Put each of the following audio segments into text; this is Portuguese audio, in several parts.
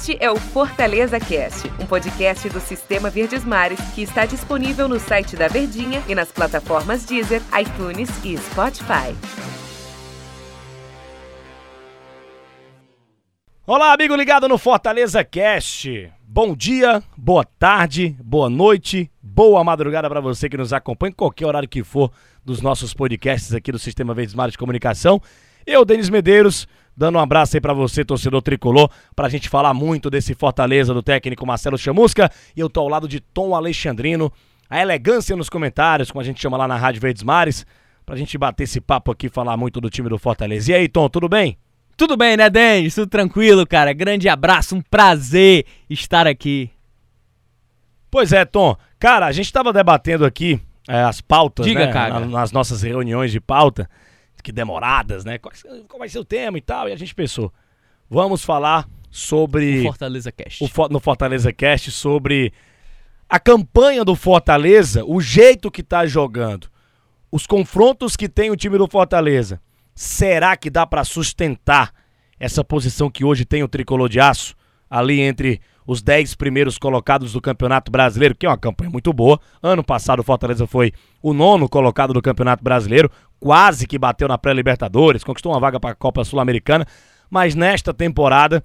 Este é o Fortaleza Cast, um podcast do Sistema Verdes Mares que está disponível no site da Verdinha e nas plataformas Deezer, iTunes e Spotify. Olá, amigo ligado no Fortaleza Cast. Bom dia, boa tarde, boa noite, boa madrugada para você que nos acompanha em qualquer horário que for dos nossos podcasts aqui do Sistema Verdes Mares de Comunicação. Eu, Denis Medeiros, dando um abraço aí para você, torcedor tricolor, pra gente falar muito desse Fortaleza do técnico Marcelo Chamusca. E eu tô ao lado de Tom Alexandrino, a elegância nos comentários, como a gente chama lá na Rádio Verdes Mares, pra gente bater esse papo aqui falar muito do time do Fortaleza. E aí, Tom, tudo bem? Tudo bem, né, Denis? Tudo tranquilo, cara. Grande abraço, um prazer estar aqui. Pois é, Tom. Cara, a gente tava debatendo aqui é, as pautas, Diga, né, cara. na- nas nossas reuniões de pauta, que demoradas, né? Qual, qual vai ser o tema e tal? E a gente pensou, vamos falar sobre Fortaleza Cast. o no Fortaleza Cast sobre a campanha do Fortaleza, o jeito que tá jogando, os confrontos que tem o time do Fortaleza. Será que dá pra sustentar essa posição que hoje tem o tricolor de aço ali entre os 10 primeiros colocados do Campeonato Brasileiro, que é uma campanha muito boa. Ano passado o Fortaleza foi o nono colocado do Campeonato Brasileiro, quase que bateu na pré-Libertadores, conquistou uma vaga para a Copa Sul-Americana, mas nesta temporada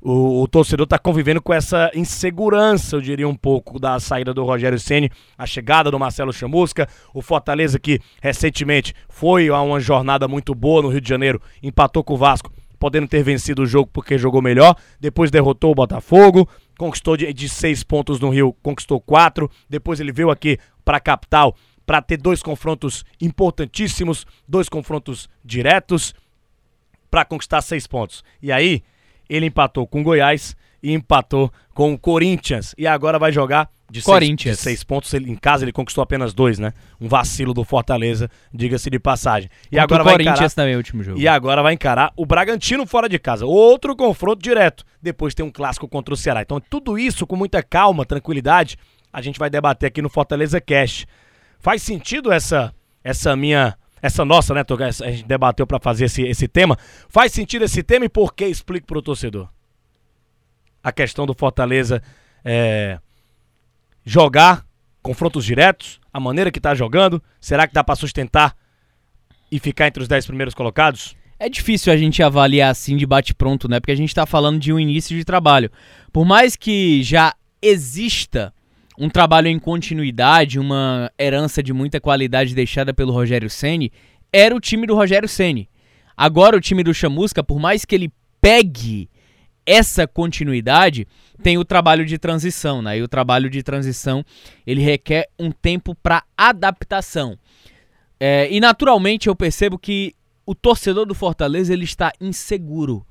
o, o torcedor está convivendo com essa insegurança, eu diria um pouco, da saída do Rogério Ceni, a chegada do Marcelo Chamusca, o Fortaleza que recentemente foi a uma jornada muito boa no Rio de Janeiro, empatou com o Vasco, podendo ter vencido o jogo porque jogou melhor, depois derrotou o Botafogo, conquistou de, de seis pontos no Rio, conquistou quatro, depois ele veio aqui para a capital para ter dois confrontos importantíssimos, dois confrontos diretos para conquistar seis pontos. E aí, ele empatou com Goiás e empatou com o Corinthians. E agora vai jogar de seis, Corinthians. de seis pontos. Ele- em casa ele conquistou apenas dois, né? Um vacilo do Fortaleza, diga-se de passagem. E Contra agora o vai Corinthians encarar, também, o último jogo. e agora vai encarar o Bragantino fora de casa. Outro confronto direto. Depois tem um clássico contra o Ceará. Então, tudo isso com muita calma, tranquilidade, a gente vai debater aqui no Fortaleza Cash. Faz sentido essa essa minha essa nossa, né, A gente debateu pra fazer esse, esse tema. Faz sentido esse tema e por que? Explique pro torcedor. A questão do Fortaleza é, jogar confrontos diretos, a maneira que tá jogando, será que dá pra sustentar e ficar entre os 10 primeiros colocados? É difícil a gente avaliar assim de bate-pronto, né? Porque a gente tá falando de um início de trabalho. Por mais que já exista um trabalho em continuidade, uma herança de muita qualidade deixada pelo Rogério Ceni, era o time do Rogério Ceni. Agora o time do Chamusca, por mais que ele pegue essa continuidade, tem o trabalho de transição, né? E o trabalho de transição, ele requer um tempo para adaptação. É, e naturalmente eu percebo que o torcedor do Fortaleza ele está inseguro.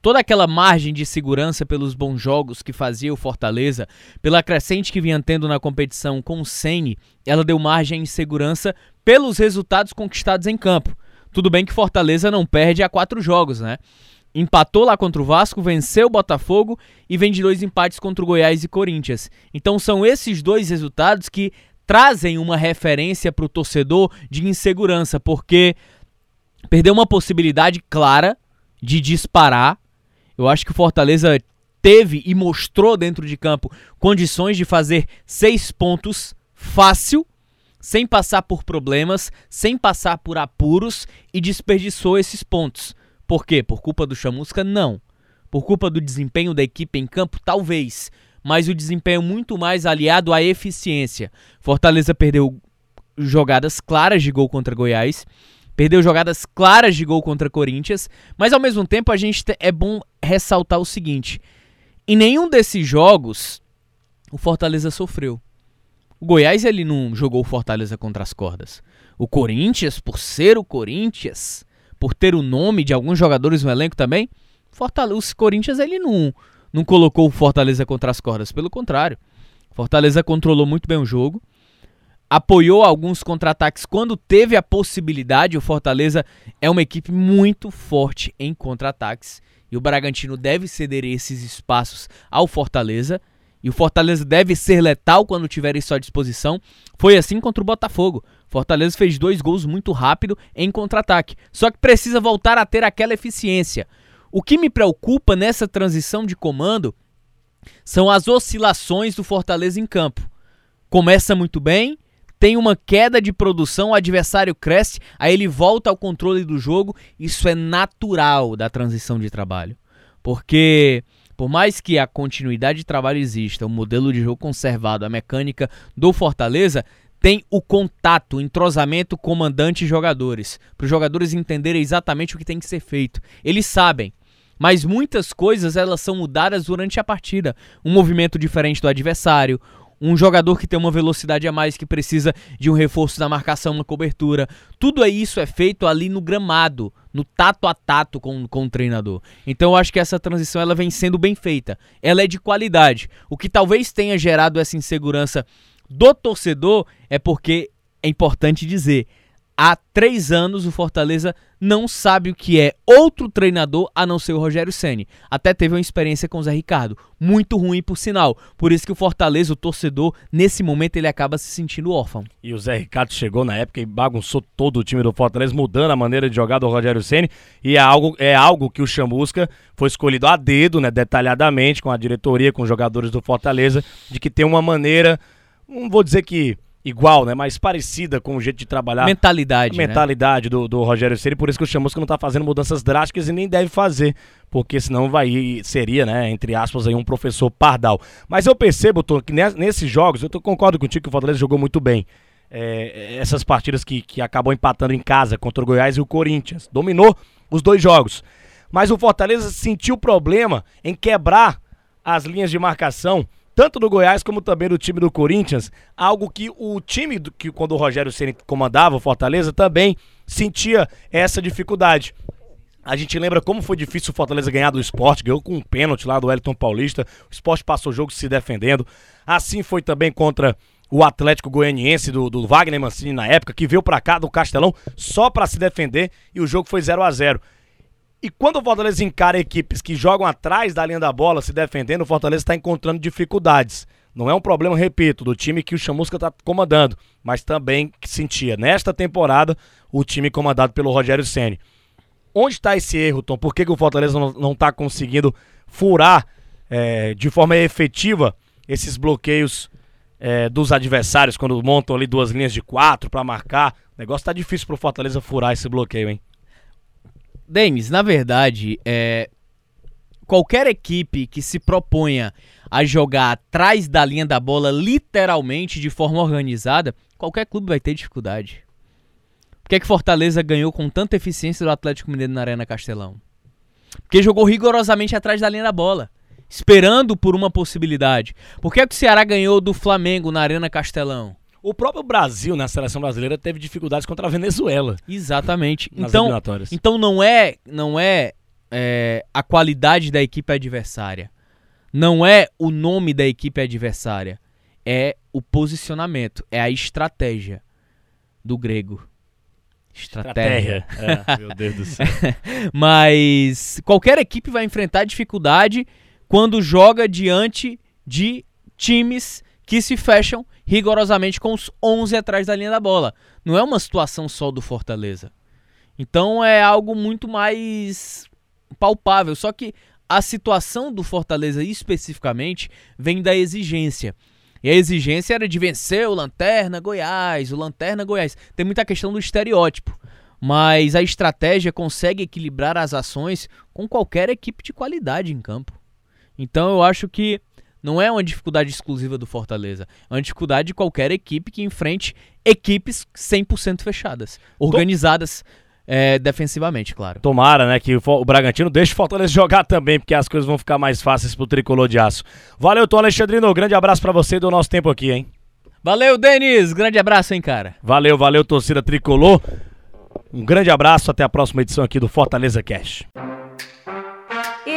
Toda aquela margem de segurança pelos bons jogos que fazia o Fortaleza, pela crescente que vinha tendo na competição com o Ceni, ela deu margem de segurança pelos resultados conquistados em campo. Tudo bem que Fortaleza não perde a quatro jogos, né? Empatou lá contra o Vasco, venceu o Botafogo e vem de dois empates contra o Goiás e Corinthians. Então são esses dois resultados que trazem uma referência para o torcedor de insegurança, porque perdeu uma possibilidade clara de disparar. Eu acho que o Fortaleza teve e mostrou dentro de campo condições de fazer seis pontos fácil, sem passar por problemas, sem passar por apuros e desperdiçou esses pontos. Por quê? Por culpa do Chamusca? Não. Por culpa do desempenho da equipe em campo? Talvez. Mas o desempenho muito mais aliado à eficiência. Fortaleza perdeu jogadas claras de gol contra Goiás, perdeu jogadas claras de gol contra Corinthians, mas ao mesmo tempo a gente te- é bom ressaltar o seguinte: em nenhum desses jogos o Fortaleza sofreu. O Goiás ele não jogou o Fortaleza contra as cordas. O Corinthians, por ser o Corinthians, por ter o nome de alguns jogadores no elenco também, Fortaleza, os Corinthians ele não, não colocou o Fortaleza contra as cordas, pelo contrário. Fortaleza controlou muito bem o jogo, apoiou alguns contra-ataques quando teve a possibilidade. O Fortaleza é uma equipe muito forte em contra-ataques e o Bragantino deve ceder esses espaços ao Fortaleza. E o Fortaleza deve ser letal quando tiver isso à disposição. Foi assim contra o Botafogo. Fortaleza fez dois gols muito rápido em contra-ataque. Só que precisa voltar a ter aquela eficiência. O que me preocupa nessa transição de comando são as oscilações do Fortaleza em campo. Começa muito bem, tem uma queda de produção, o adversário cresce, aí ele volta ao controle do jogo. Isso é natural da transição de trabalho. Porque por mais que a continuidade de trabalho exista, o modelo de jogo conservado, a mecânica do Fortaleza, tem o contato, o entrosamento comandante e jogadores, para os jogadores entenderem exatamente o que tem que ser feito. Eles sabem, mas muitas coisas elas são mudadas durante a partida. Um movimento diferente do adversário, um jogador que tem uma velocidade a mais que precisa de um reforço na marcação, uma cobertura. Tudo isso é feito ali no gramado, no tato a tato com, com o treinador. Então eu acho que essa transição ela vem sendo bem feita. Ela é de qualidade. O que talvez tenha gerado essa insegurança do torcedor é porque é importante dizer há três anos o Fortaleza não sabe o que é outro treinador a não ser o Rogério Ceni. Até teve uma experiência com o Zé Ricardo, muito ruim por sinal. Por isso que o Fortaleza, o torcedor, nesse momento ele acaba se sentindo órfão. E o Zé Ricardo chegou na época e bagunçou todo o time do Fortaleza, mudando a maneira de jogar do Rogério Ceni. E é algo, é algo que o Chamusca foi escolhido a dedo, né, detalhadamente com a diretoria, com os jogadores do Fortaleza, de que tem uma maneira, não vou dizer que igual, né? Mas parecida com o jeito de trabalhar. Mentalidade. A mentalidade né? do, do Rogério Ceni, por isso que o Chamusca não tá fazendo mudanças drásticas e nem deve fazer, porque senão vai seria, né, entre aspas, aí um professor pardal. Mas eu percebo, Tom, que nesses jogos, eu tô, concordo contigo que o Fortaleza jogou muito bem. É, essas partidas que, que acabam empatando em casa contra o Goiás e o Corinthians. Dominou os dois jogos. Mas o Fortaleza sentiu problema em quebrar as linhas de marcação tanto do Goiás como também do time do Corinthians, algo que o time do, que quando o Rogério Ceni comandava o Fortaleza também sentia essa dificuldade. A gente lembra como foi difícil o Fortaleza ganhar do esporte, ganhou com um pênalti lá do Wellington Paulista, o esporte passou o jogo se defendendo. Assim foi também contra o Atlético Goianiense do, do Wagner Mancini na época, que veio para cá do Castelão só para se defender e o jogo foi 0 a 0 e quando o Fortaleza encara equipes que jogam atrás da linha da bola, se defendendo, o Fortaleza está encontrando dificuldades. Não é um problema, repito, do time que o Chamusca está comandando, mas também que sentia nesta temporada o time comandado pelo Rogério Ceni. Onde está esse erro, Tom? Por que, que o Fortaleza não está conseguindo furar é, de forma efetiva esses bloqueios é, dos adversários quando montam ali duas linhas de quatro para marcar? O negócio está difícil para o Fortaleza furar esse bloqueio, hein? Denis, na verdade, é, qualquer equipe que se proponha a jogar atrás da linha da bola, literalmente de forma organizada, qualquer clube vai ter dificuldade. Por que, é que Fortaleza ganhou com tanta eficiência do Atlético Mineiro na Arena Castelão? Porque jogou rigorosamente atrás da linha da bola, esperando por uma possibilidade. Por que, é que o Ceará ganhou do Flamengo na Arena Castelão? O próprio Brasil, na seleção brasileira, teve dificuldades contra a Venezuela. Exatamente. Então, então não é, não é, é a qualidade da equipe adversária. Não é o nome da equipe adversária. É o posicionamento, é a estratégia do grego. Estratégia. estratégia. É, meu Deus do céu. Mas qualquer equipe vai enfrentar dificuldade quando joga diante de times que se fecham rigorosamente com os 11 atrás da linha da bola. Não é uma situação só do Fortaleza. Então é algo muito mais palpável. Só que a situação do Fortaleza especificamente vem da exigência. E a exigência era de vencer o Lanterna Goiás, o Lanterna Goiás. Tem muita questão do estereótipo. Mas a estratégia consegue equilibrar as ações com qualquer equipe de qualidade em campo. Então eu acho que não é uma dificuldade exclusiva do Fortaleza. É uma dificuldade de qualquer equipe que enfrente equipes 100% fechadas, organizadas é, defensivamente, claro. Tomara, né, que o Bragantino deixe o Fortaleza jogar também, porque as coisas vão ficar mais fáceis pro tricolor de aço. Valeu, Tom Alexandrino. Grande abraço para você do nosso tempo aqui, hein? Valeu, Denis. Grande abraço, hein, cara. Valeu, valeu, torcida tricolor. Um grande abraço. Até a próxima edição aqui do Fortaleza Cash.